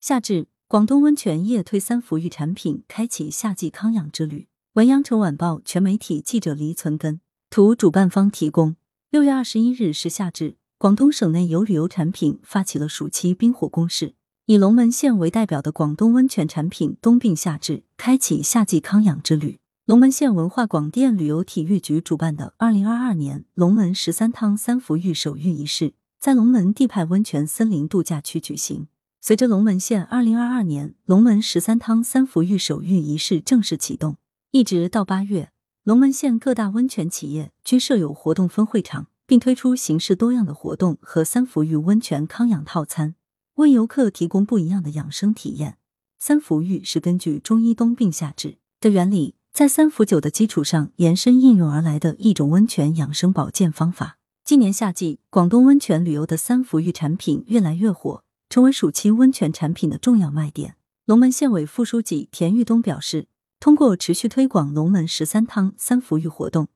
夏至，广东温泉业推三伏浴产品，开启夏季康养之旅。文阳城晚报全媒体记者黎存根图，主办方提供。六月二十一日是夏至，广东省内有旅游产品发起了暑期冰火攻势，以龙门县为代表的广东温泉产品冬病夏治，开启夏季康养之旅。龙门县文化广电旅游体育局主办的二零二二年龙门十三汤三伏浴首浴仪式，在龙门地派温泉森林度假区举行。随着龙门县二零二二年龙门十三汤三伏浴首浴仪式正式启动，一直到八月，龙门县各大温泉企业均设有活动分会场，并推出形式多样的活动和三伏浴温泉康养套餐，为游客提供不一样的养生体验。三伏浴是根据中医冬病夏治的原理，在三伏灸的基础上延伸应用而来的一种温泉养生保健方法。今年夏季，广东温泉旅游的三伏浴产品越来越火。成为暑期温泉产品的重要卖点。龙门县委副书记田玉东表示，通过持续推广龙门十三汤三伏浴活动，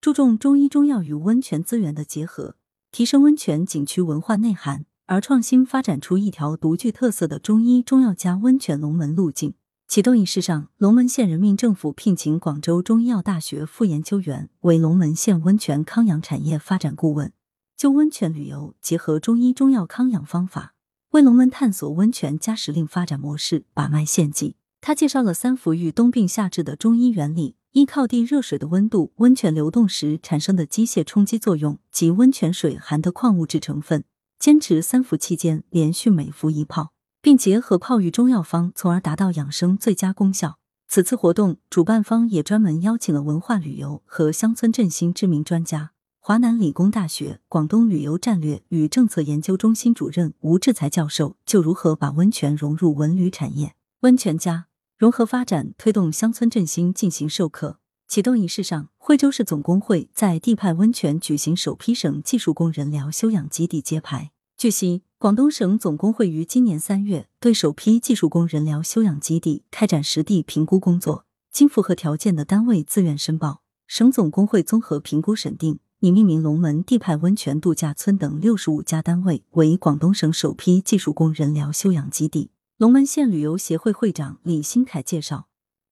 注重中医中药与温泉资源的结合，提升温泉景区文化内涵，而创新发展出一条独具特色的中医中药加温泉龙门路径。启动仪式上，龙门县人民政府聘请广州中医药大学副研究员为龙门县温泉康养产业发展顾问，就温泉旅游结合中医中药康养方法。为龙门探索温泉加时令发展模式把脉献计。他介绍了三伏浴冬病夏治的中医原理，依靠地热水的温度、温泉流动时产生的机械冲击作用及温泉水含的矿物质成分，坚持三伏期间连续每伏一泡，并结合泡浴中药方，从而达到养生最佳功效。此次活动主办方也专门邀请了文化旅游和乡村振兴知名专家。华南理工大学广东旅游战略与政策研究中心主任吴志才教授就如何把温泉融入文旅产业、温泉加融合发展、推动乡村振兴进行授课。启动仪式上，惠州市总工会在地派温泉举行首批省技术工人疗休养基地揭牌。据悉，广东省总工会于今年三月对首批技术工人疗休养基地开展实地评估工作，经符合条件的单位自愿申报，省总工会综合评估审定。拟命名龙门地派温泉度假村等六十五家单位为广东省首批技术工人疗休养基地。龙门县旅游协会会长李新凯介绍，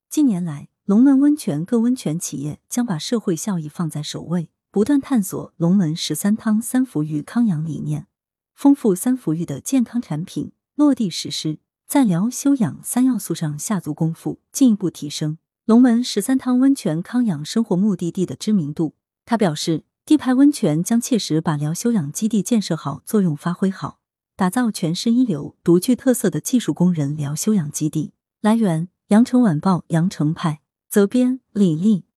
近年来，龙门温泉各温泉企业将把社会效益放在首位，不断探索龙门十三汤三伏浴康养理念，丰富三伏浴的健康产品，落地实施，在疗休养三要素上下足功夫，进一步提升龙门十三汤温泉康养生活目的地的知名度。他表示。地派温泉将切实把疗休养基地建设好、作用发挥好，打造全市一流、独具特色的技术工人疗休养基地。来源：羊城晚报羊城派，责编：李丽。